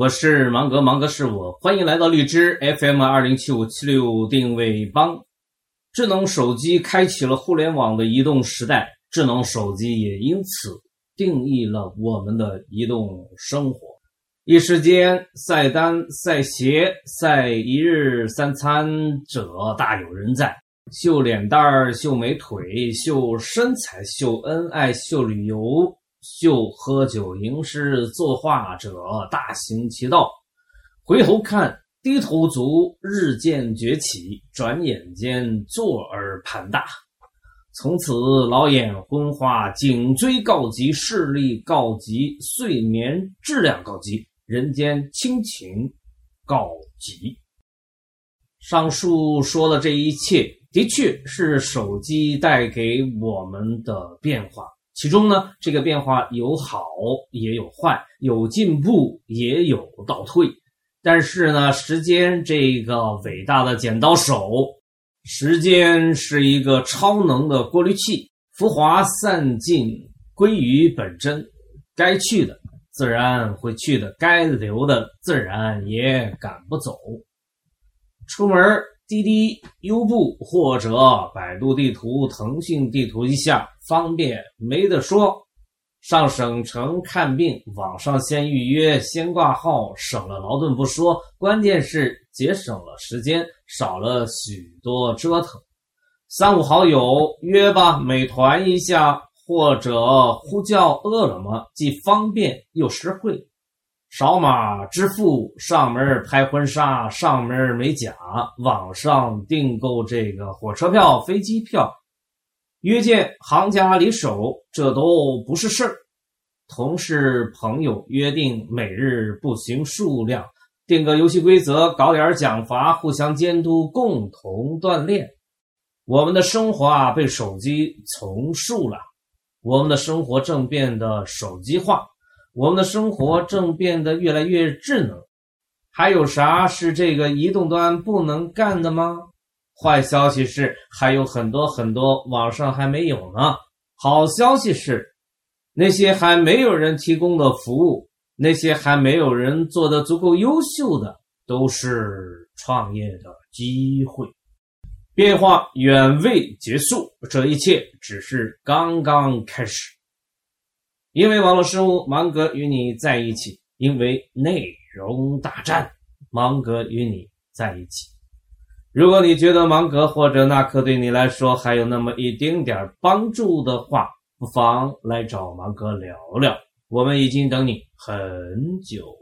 我是芒格，芒格是我，欢迎来到荔枝 FM 二零七五七六定位帮。智能手机开启了互联网的移动时代，智能手机也因此定义了我们的移动生活。一时间，晒单、晒鞋、晒一日三餐者大有人在，秀脸蛋儿、秀美腿、秀身材、秀恩爱、秀旅游。秀喝酒吟诗作画者大行其道，回头看低头族日渐崛起，转眼间坐而盘大，从此老眼昏花，颈椎告急，视力告急，睡眠质量告急，人间亲情告急。上述说的这一切，的确是手机带给我们的变化。其中呢，这个变化有好也有坏，有进步也有倒退。但是呢，时间这个伟大的剪刀手，时间是一个超能的过滤器，浮华散尽归于本真，该去的自然会去的，该留的自然也赶不走。出门。滴滴、优步或者百度地图、腾讯地图一下方便没得说。上省城看病，网上先预约、先挂号，省了劳顿不说，关键是节省了时间，少了许多折腾。三五好友约吧，美团一下或者呼叫饿了么，既方便又实惠。扫码支付，上门拍婚纱，上门美甲，网上订购这个火车票、飞机票，约见行家里手，这都不是事儿。同事朋友约定每日步行数量，定个游戏规则，搞点奖罚，互相监督，共同锻炼。我们的生活啊，被手机重塑了，我们的生活正变得手机化。我们的生活正变得越来越智能，还有啥是这个移动端不能干的吗？坏消息是还有很多很多网上还没有呢。好消息是，那些还没有人提供的服务，那些还没有人做的足够优秀的，都是创业的机会。变化远未结束，这一切只是刚刚开始。因为网络生物，芒格与你在一起；因为内容大战，芒格与你在一起。如果你觉得芒格或者纳克对你来说还有那么一丁点帮助的话，不妨来找芒格聊聊。我们已经等你很久。